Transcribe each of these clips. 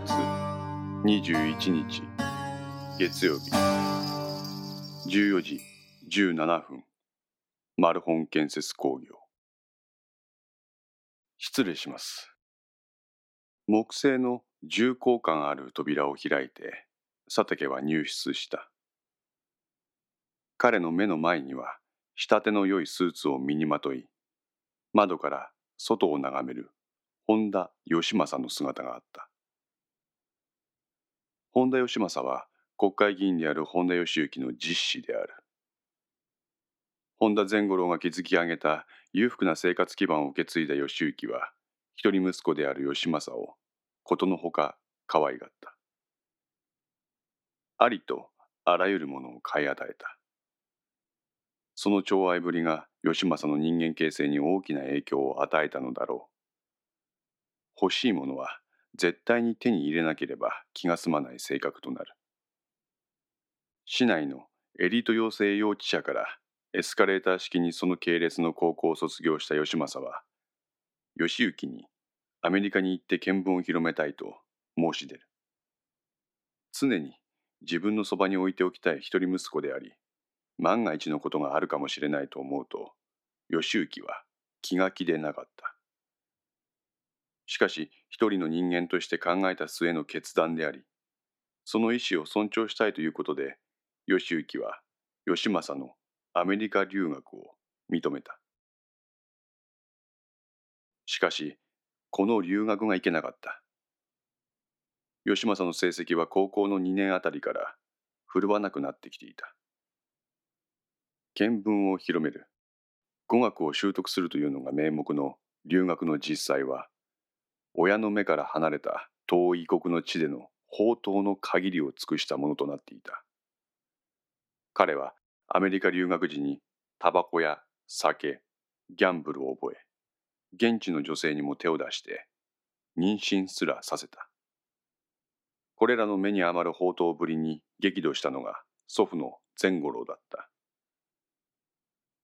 月21日月曜日。14時17分マルホン建設工業。失礼します。木製の重厚感ある扉を開いて佐竹は入室した。彼の目の前には仕立ての良いスーツを身にまとい窓から外を眺める本田義政の姿があった。本田義政は国会議員である本田義行の実子である。本田善五郎が築き上げた裕福な生活基盤を受け継いだ義行は、一人息子である義政をことのほか可愛がった。ありとあらゆるものを買い与えた。その寵愛ぶりが義政の人間形成に大きな影響を与えたのだろう。欲しいものは絶対に手に入れなければ気が済まない性格となる。市内のエリート養成幼稚舎からエスカレーター式にその系列の高校を卒業した義政は、義行にアメリカに行って見聞を広めたいと申し出る。常に自分のそばに置いておきたい一人息子であり、万が一のことがあるかもしれないと思うと、義行は気が気でなかった。しかし一人の人間として考えた末の決断であり、その意思を尊重したいということで、義行は義政のアメリカ留学を認めた。しかし、この留学がいけなかった。義政の成績は高校の2年あたりから振るわなくなってきていた。見聞を広める、語学を習得するというのが名目の留学の実際は、親の目から離れた遠い異国の地での宝刀の限りを尽くしたものとなっていた。彼はアメリカ留学時にタバコや酒、ギャンブルを覚え、現地の女性にも手を出して妊娠すらさせた。これらの目に余る宝刀ぶりに激怒したのが祖父の善五郎だった。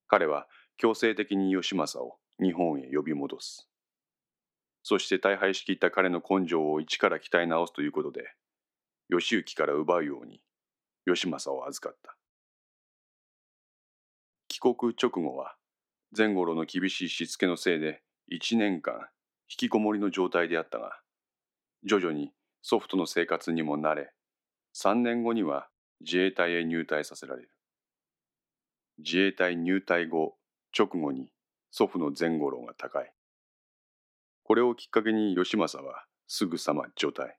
彼は強制的に義政を日本へ呼び戻す。そして大敗しきった彼の根性を一から鍛え直すということで、義行から奪うように、義政を預かった。帰国直後は、前五郎の厳しいしつけのせいで一年間引きこもりの状態であったが、徐々に祖父との生活にも慣れ、三年後には自衛隊へ入隊させられる。自衛隊入隊後、直後に祖父の前五郎が高い。これをきっかけに義政はすぐさま除隊。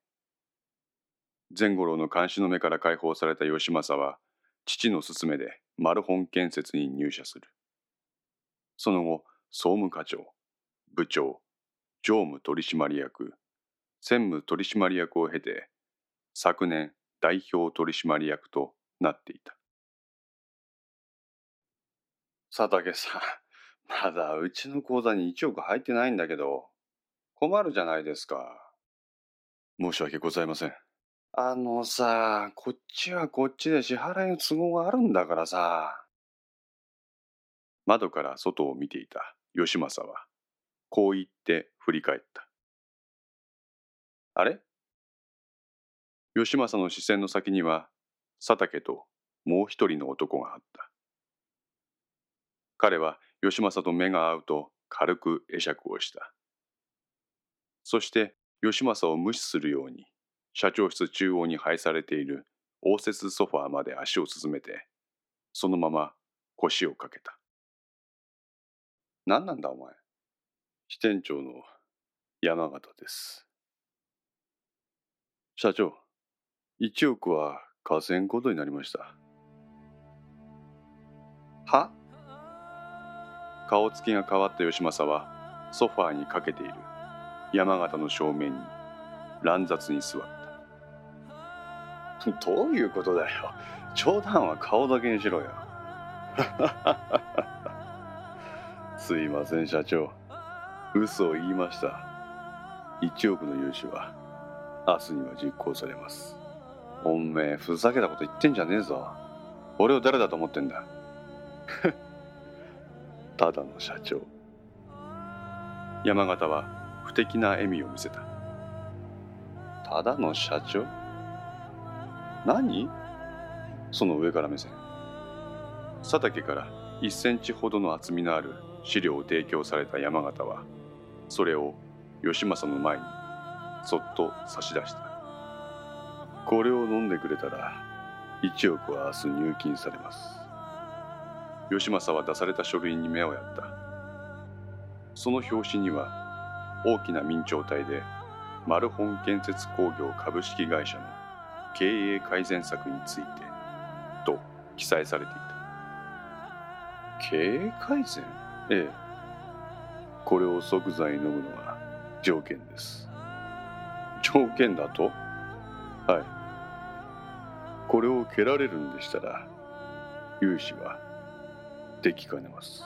前五郎の監視の目から解放された義政は、父の勧めでマルホン建設に入社する。その後、総務課長、部長、常務取締役、専務取締役を経て、昨年代表取締役となっていた。佐竹さん、まだうちの口座に1億入ってないんだけど、困るじゃないですか。申し訳ございません。あのさ、こっちはこっちで支払いの都合があるんだからさ。窓から外を見ていた義政は、こう言って振り返った。あれ？義政の視線の先には、佐竹ともう一人の男があった。彼は義政と目が合うと軽く会釈をした。そして義政を無視するように社長室中央に配されている応接ソファーまで足を進めてそのまま腰をかけた。何なんだお前。支店長の山形です。社長1億は河川ことになりました。は？顔つきが変わった義政はソファーにかけている。山形の正面に乱雑に座った。どういうことだよ。冗談は顔だけにしろよ。すいません、社長。嘘を言いました。1億の融資は明日には実行されます。おめえ、ふざけたこと言ってんじゃねえぞ。俺を誰だと思ってんだ。ただの社長。山形は不敵な笑みを見せた。ただの社長？何？その上から目線。佐竹から1センチほどの厚みのある資料を提供された山形はそれを義政の前にそっと差し出した。これを飲んでくれたら1億は明日入金されます。義政は出された書類に目をやった。その表紙には大きな明朝体でマルホン建設工業株式会社の経営改善策についてと記載されていた。経営改善？ええ。これを即座に飲むのが条件です。条件だと？はい。これを蹴られるんでしたら融資はできかねます。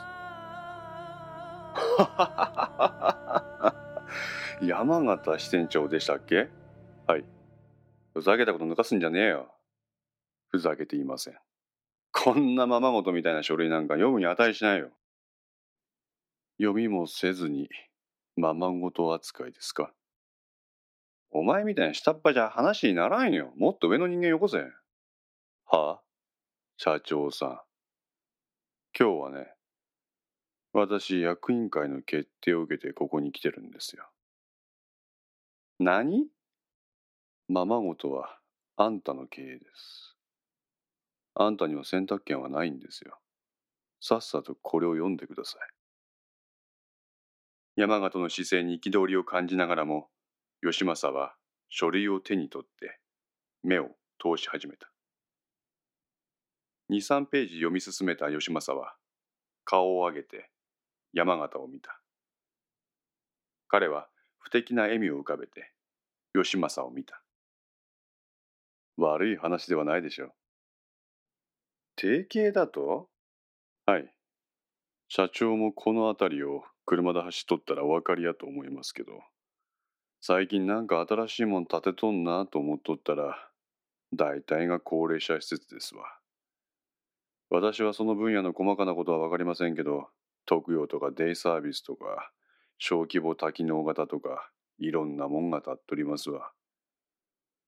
山形支店長でしたっけ？はいふざけたこと抜かすんじゃねえよふざけていませんこんなままごとみたいな書類なんか読むに値しないよ読みもせずにままごと扱いですかお前みたいな下っ端じゃ話にならんよ。もっと上の人間よこせ。はあ？社長さん。今日はね、私役員会の決定を受けてここに来てるんですよ。何？ままごとはあんたの経営です。あんたには選択権はないんですよ。さっさとこれを読んでください。山形の姿勢に憤りを感じながらも、義政は書類を手に取って目を通し始めた。二三ページ読み進めた義政は顔を上げて山形を見た。彼は不敵な笑みを浮かべて義政を見た。悪い話ではないでしょう。定型だと？はい。社長もこの辺りを車で走っとったらお分かりやと思いますけど。最近なんか新しいもん建てとんなと思っとったら、大体が高齢者施設ですわ。私はその分野の細かなことは分かりませんけど、特養とかデイサービスとか、小規模多機能型とか、いろんなもんが立っとりますわ。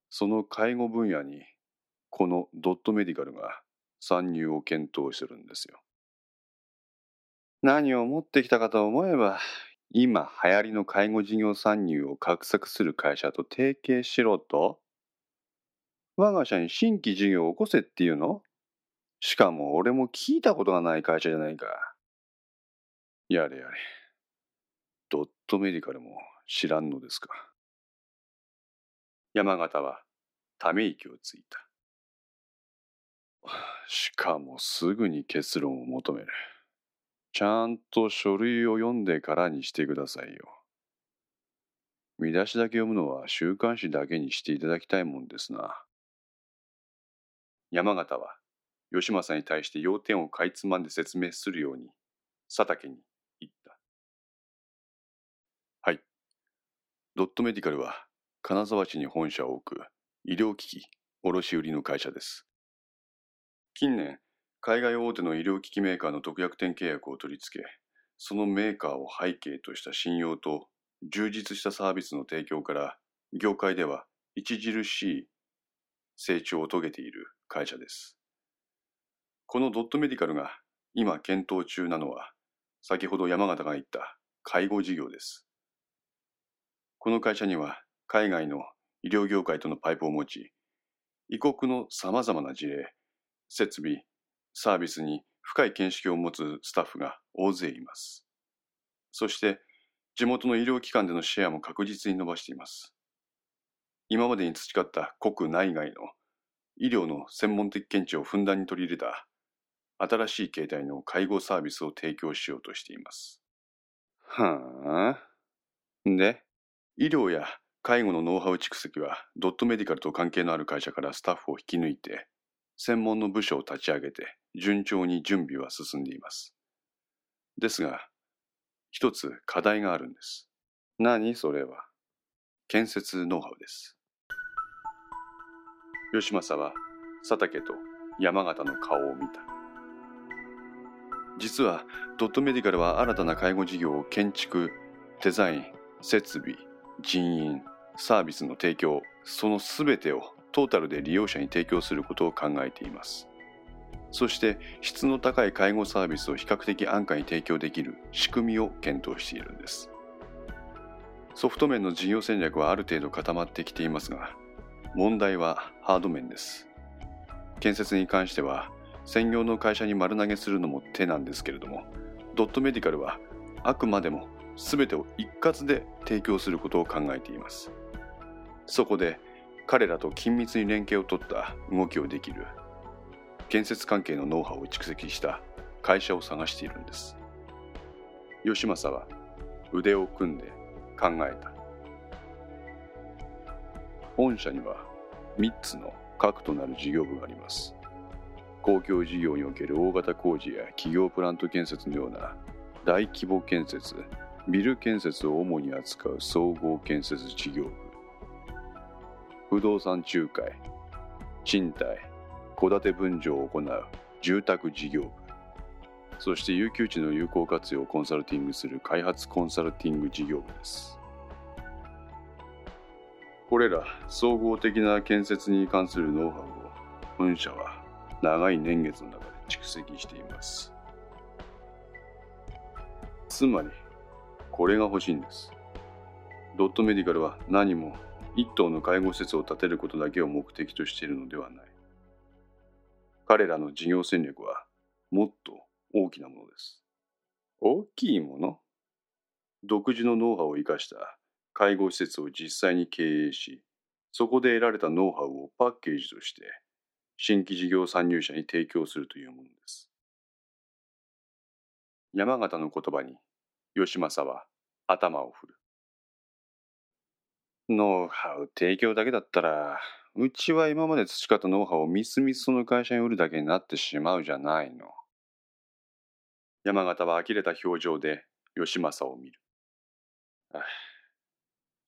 その介護分野に、このドットメディカルが参入を検討してるんですよ。何を持ってきたかと思えば、今流行りの介護事業参入を画策する会社と提携しろと我が社に新規事業を起こせっていうの？しかも俺も聞いたことがない会社じゃないか。やれやれ。ドットメディカルも知らんのですか？山形はため息をついた。しかもすぐに結論を求める。ちゃんと書類を読んでからにしてくださいよ。見出しだけ読むのは週刊誌だけにしていただきたいもんですな。山形は吉政に対して要点をかいつまんで説明するように佐竹に言った。はい。ドットメディカルは金沢市に本社を置く医療機器卸売の会社です。近年、海外大手の医療機器メーカーの特約店契約を取り付け、そのメーカーを背景とした信用と充実したサービスの提供から、業界では著しい成長を遂げている会社です。このドットメディカルが今検討中なのは、先ほど山形が言った介護事業です。この会社には海外の医療業界とのパイプを持ち、異国の様々な事例、設備、サービスに深い見識を持つスタッフが大勢います。そして地元の医療機関でのシェアも確実に伸ばしています。今までに培った国内外の医療の専門的見地をふんだんに取り入れた新しい形態の介護サービスを提供しようとしています。はあ。で、医療や介護のノウハウ蓄積はドットメディカルと関係のある会社からスタッフを引き抜いて専門の部署を立ち上げて順調に準備は進んでいます。ですが、一つ課題があるんです。何それは？建設ノウハウです。吉政は佐竹と山形の顔を見た。実はドットメディカルは新たな介護事業を建築、デザイン、設備、人員、サービスの提供その全てをトータルで利用者に提供することを考えています。そして質の高い介護サービスを比較的安価に提供できる仕組みを検討しているんです。ソフト面の事業戦略はある程度固まってきていますが問題はハード面です。建設に関しては専業の会社に丸投げするのも手なんですけれどもドットメディカルはあくまでも全てを一括で提供することを考えています。そこで彼らと緊密に連携を取った動きをできる建設関係のノウハウを蓄積した会社を探しているんです。吉政は腕を組んで考えた。御社には3つの核となる事業部があります。公共事業における大型工事や企業プラント建設のような大規模建設ビル建設を主に扱う総合建設事業部。不動産仲介賃貸戸建て分譲を行う住宅事業部。そして有給地の有効活用をコンサルティングする開発コンサルティング事業部です。これら総合的な建設に関するノウハウを本社は長い年月の中で蓄積しています。つまりこれが欲しいんです。ドットメディカルは何も一棟の介護施設を建てることだけを目的としているのではない。彼らの事業戦略はもっと大きなものです。大きいもの？独自のノウハウを生かした介護施設を実際に経営し、そこで得られたノウハウをパッケージとして新規事業参入者に提供するというものです。山形の言葉に義政は頭を振る。ノウハウ提供だけだったら、うちは今まで培ったノウハウをみすみすその会社に売るだけになってしまうじゃないの。山形は呆れた表情で義政を見る。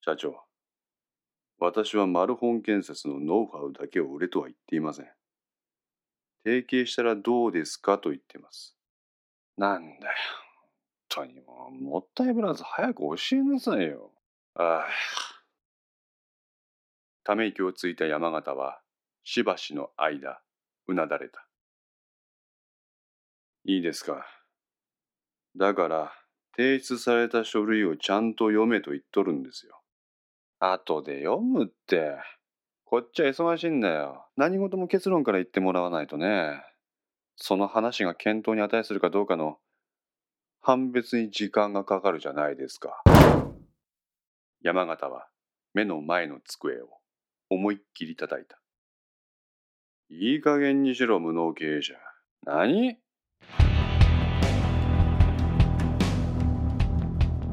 社長、私はマルホン建設のノウハウだけを売れとは言っていません。提携したらどうですかと言ってます。なんだよ。当にもう、もったいぶらず早く教えなさいよ。ああ。ため息をついた山形は、しばしの間、うなだれた。いいですか。だから、提出された書類をちゃんと読めと言っとるんですよ。後で読むって。こっちは忙しいんだよ。何事も結論から言ってもらわないとね。その話が検討に値するかどうかの判別に時間がかかるじゃないですか。山形は目の前の机を思いっきり叩いた。いい加減にしろ無能経営者。何？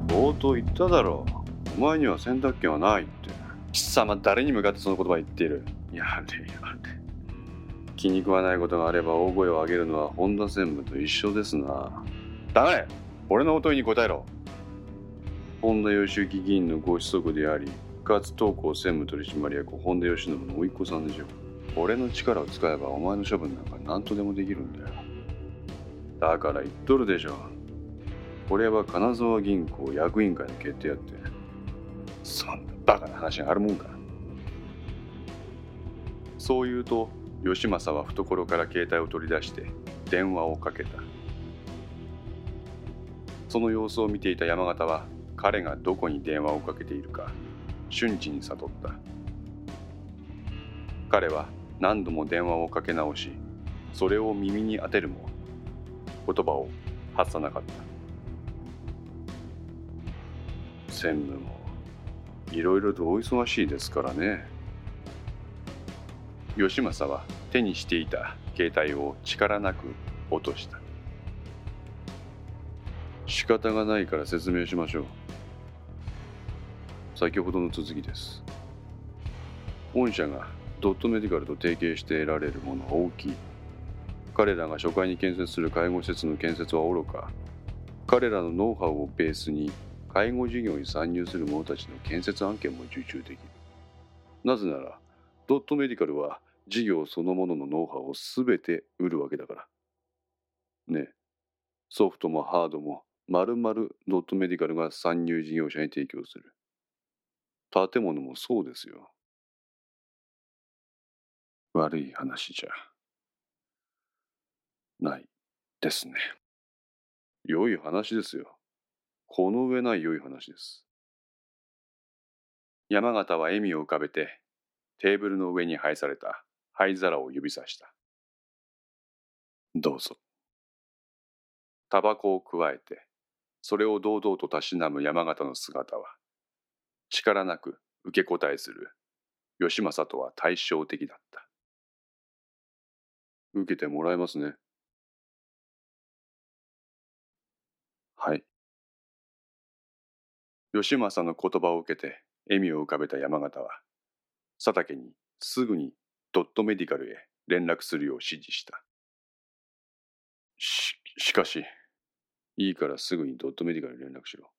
冒頭言っただろう。お前には選択権はないって。貴様誰に向かってその言葉言っている？やれやれ。気に食わないことがあれば大声を上げるのは本田専務と一緒ですな。ダメ俺の問いに答えろ。本田義行議員のご子息でありかつ東高専務取締役本田義信の甥っ子さんでしょ俺の力を使えばお前の処分なんか何とでもできるんだよ。だから言っとるでしょこれは金沢銀行役員会の決定やって。そんなバカな話があるもんか。そう言うと義政は懐から携帯を取り出して電話をかけた。その様子を見ていた山形は彼がどこに電話をかけているか瞬時に悟った。彼は何度も電話をかけ直しそれを耳に当てるも言葉を発さなかった。専務もいろいろとお忙しいですからね。義政は手にしていた携帯を力なく落とした。仕方がないから説明しましょう。先ほどの続きです。御社がドットメディカルと提携して得られるものは大きい。彼らが初回に建設する介護施設の建設はおろか、彼らのノウハウをベースに介護事業に参入する者たちの建設案件も受注できる。なぜなら、ドットメディカルは事業そのもののノウハウを全て売るわけだから。ねソフトもハードもまるドットメディカルが参入事業者に提供する。建物もそうですよ。悪い話じゃないですね。良い話ですよ。この上ない良い話です。山形は笑みを浮かべてテーブルの上に配された灰皿を指さした。どうぞ。タバコをくわえて、それを堂々とたしなむ山形の姿は、力なく受け答えする義政とは対照的だった。受けてもらえますね。はい。義政の言葉を受けて笑みを浮かべた山形は、佐竹にすぐにドットメディカルへ連絡するよう指示した。し、しかし、いいからすぐにドットメディカルに連絡しろ。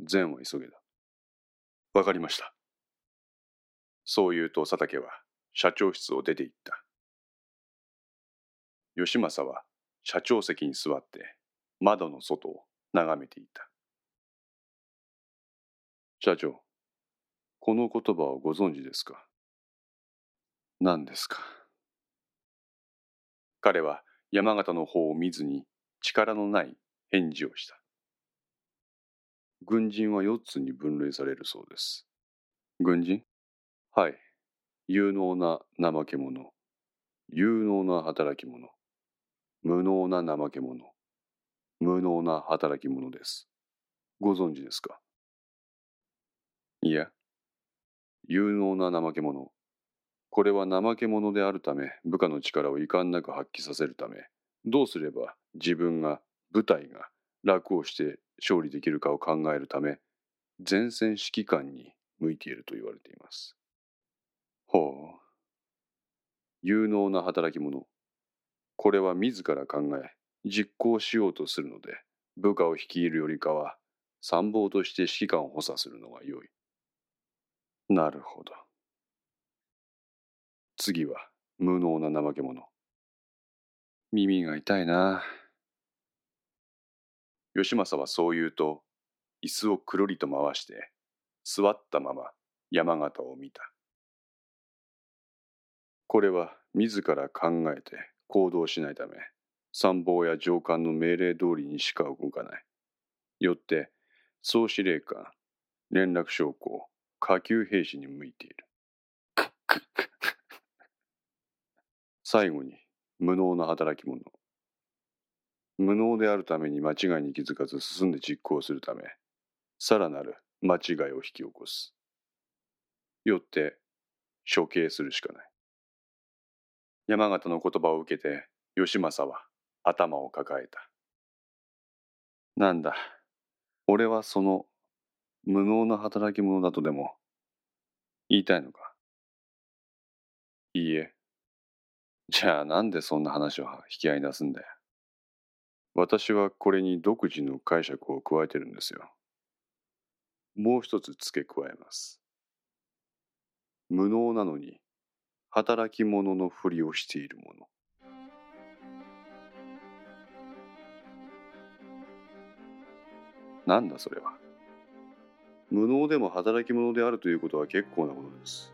善は急げだ。わかりました。そう言うと佐竹は社長室を出て行った。義政は社長席に座って窓の外を眺めていた。社長、この言葉をご存知ですか？何ですか？彼は山形の方を見ずに力のない返事をした。軍人は4つに分類されるそうです。軍人？はい。有能な怠け者。有能な働き者。無能な怠け者。無能な働き者です。ご存知ですか？いや、有能な怠け者。これは怠け者であるため、部下の力を遺憾なく発揮させるため、どうすれば自分が、部隊が楽をして勝利できるかを考えるため、前線指揮官に向いていると言われています。ほう。有能な働き者。これは自ら考え、実行しようとするので、部下を率いるよりかは、参謀として指揮官を補佐するのが良い。なるほど。次は、無能な怠け者。耳が痛いな。義政はそう言うと、椅子をくるりと回して、座ったまま山形を見た。これは自ら考えて行動しないため、参謀や上官の命令通りにしか動かない。よって、総司令官、連絡将校、下級兵士に向いている。最後に、無能な働き者。無能であるために間違いに気づかず進んで実行するため、さらなる間違いを引き起こす。よって、処刑するしかない。山形の言葉を受けて、義政は頭を抱えた。なんだ、俺はその無能な働き者だとでも言いたいのか？いいえ。じゃあなんでそんな話を引き合い出すんだよ。私はこれに独自の解釈を加えてるんですよ。もう一つ付け加えます。無能なのに働き者のふりをしているもの。なんだそれは。無能でも働き者であるということは結構なことです。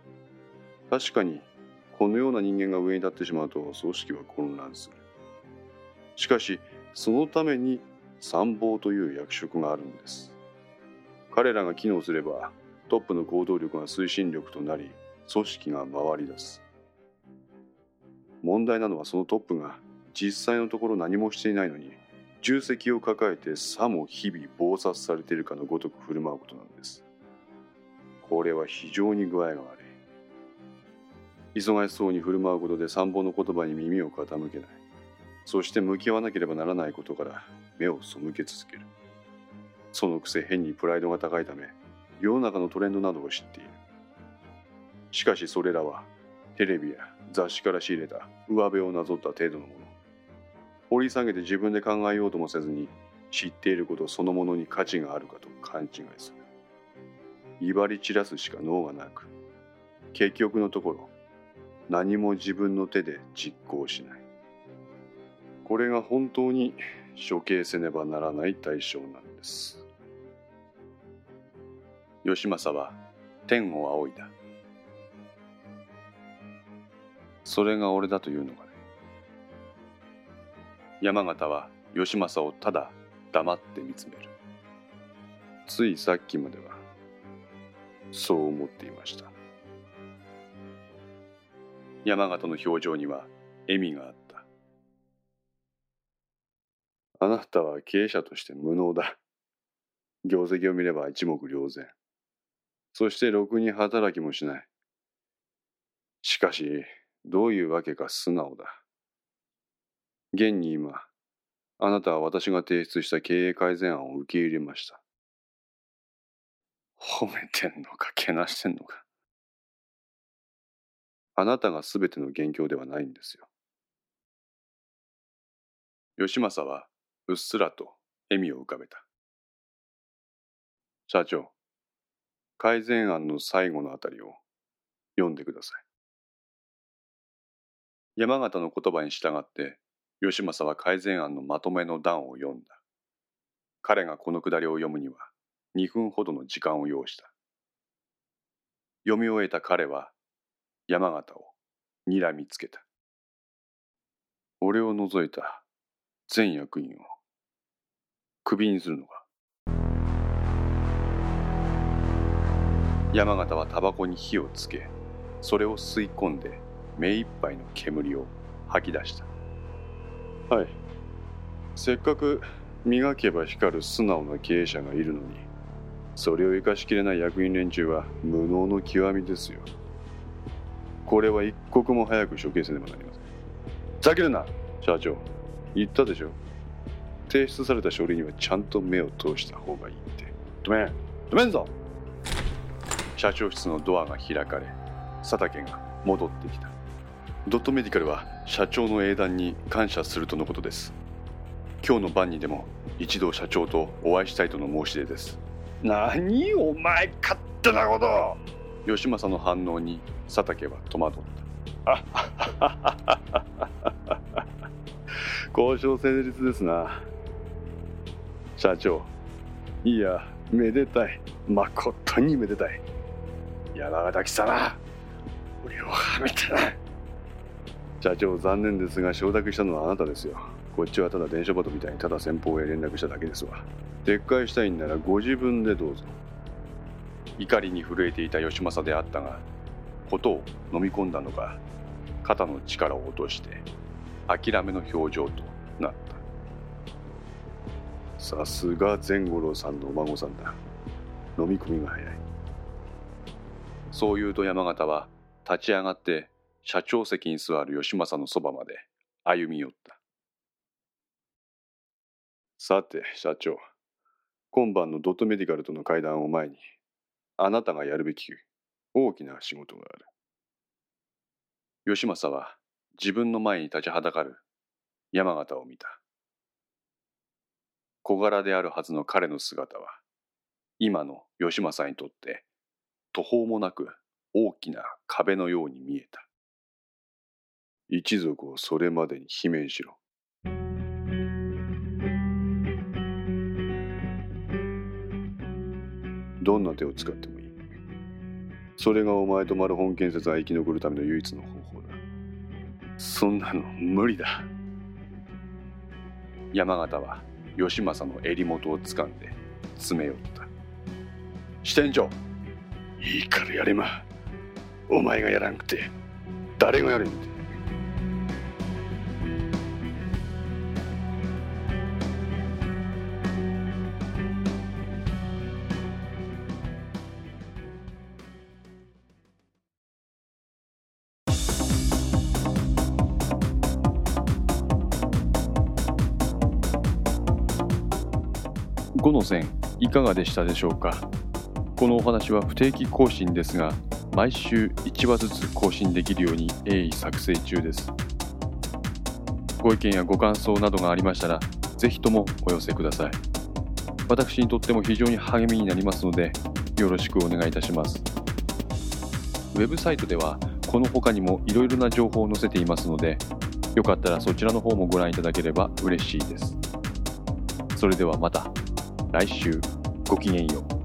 確かに、このような人間が上に立ってしまうと組織は混乱する。しかし、そのために参謀という役職があるんです。彼らが機能すれば、トップの行動力が推進力となり、組織が回り出す。問題なのはそのトップが実際のところ何もしていないのに、重責を抱えてさも日々暴殺されているかのごとく振る舞うことなんです。これは非常に具合が悪い。忙しそうに振る舞うことで参謀の言葉に耳を傾けない。そして向き合わなければならないことから目を背け続ける。そのくせ変にプライドが高いため、世の中のトレンドなどを知っている。しかしそれらは、テレビや雑誌から仕入れた上辺をなぞった程度のもの。掘り下げて自分で考えようともせずに、知っていることそのものに価値があるかと勘違いする。威張り散らすしか脳がなく、結局のところ、何も自分の手で実行しない。これが本当に処刑せねばならない対象なんです。義政は天を仰いだ。それが俺だというのかね。山形は義政をただ黙って見つめる。ついさっきまではそう思っていました。山形の表情には笑みがあった。あなたは経営者として無能だ。業績を見れば一目瞭然。そしてろくに働きもしない。しかしどういうわけか素直だ。現に今あなたは私が提出した経営改善案を受け入れました。褒めてんのかけなしてんのか。あなたが全ての元凶ではないんですよ。義政はうっすらと笑みを浮かべた。社長改善案の最後のあたりを読んでください。山形の言葉に従って義政は改善案のまとめの段を読んだ。彼がこのくだりを読むには2分ほどの時間を要した。読み終えた彼は山形を睨みつけた。俺を除いた全役員をクビにするのか。山形はタバコに火をつけそれを吸い込んで目いっぱいの煙を吐き出した。はい。せっかく磨けば光る素直な経営者がいるのにそれを生かしきれない役員連中は無能の極みですよ。これは一刻も早く処刑せねばなりません。ざけるな社長。言ったでしょ。提出された書類にはちゃんと目を通した方がいいって。止め止めんぞ。社長室のドアが開かれ佐竹が戻ってきた。ドットメディカルは社長の英断に感謝するとのことです。今日の晩にでも一度社長とお会いしたいとの申し出です。何お前勝手なこと義政の反応に佐竹は戸惑った。交渉成立ですな社長。いやめでたい。誠にめでたい。山形貴様俺をはめたな社長残念ですが承諾したのはあなたですよ。こっちはただ電書バトみたいにただ先方へ連絡しただけですわ。撤回したいんならご自分でどうぞ。怒りに震えていた義政であったがことを飲み込んだのか肩の力を落として諦めの表情となった。さすが善五郎さんのお孫さんだ。飲み込みが早い。そう言うと山形は立ち上がって社長席に座る義政のそばまで歩み寄った。さて社長今晩のドットメディカルとの会談を前にあなたがやるべき大きな仕事がある。義政は自分の前に立ちはだかる山形を見た。小柄であるはずの彼の姿は今の義政にとって途方もなく大きな壁のように見えた。一族をそれまでに罷免しろ。どんな手を使ってもいい。それがお前とマルホン建設が生き残るための唯一の方法だ。そんなの無理だ。山形は義政の襟元を掴んで詰め寄った。支店長いいからやれま。お前がやらんくて誰がやるんだ。5の線いかがでしたでしょうか？このお話は不定期更新ですが毎週1話ずつ更新できるように鋭意作成中です。ご意見やご感想などがありましたらぜひともお寄せください。私にとっても非常に励みになりますのでよろしくお願いいたします。ウェブサイトではこの他にもいろいろな情報を載せていますのでよかったらそちらの方もご覧いただければ嬉しいです。それではまた。来週。ごきげんよう。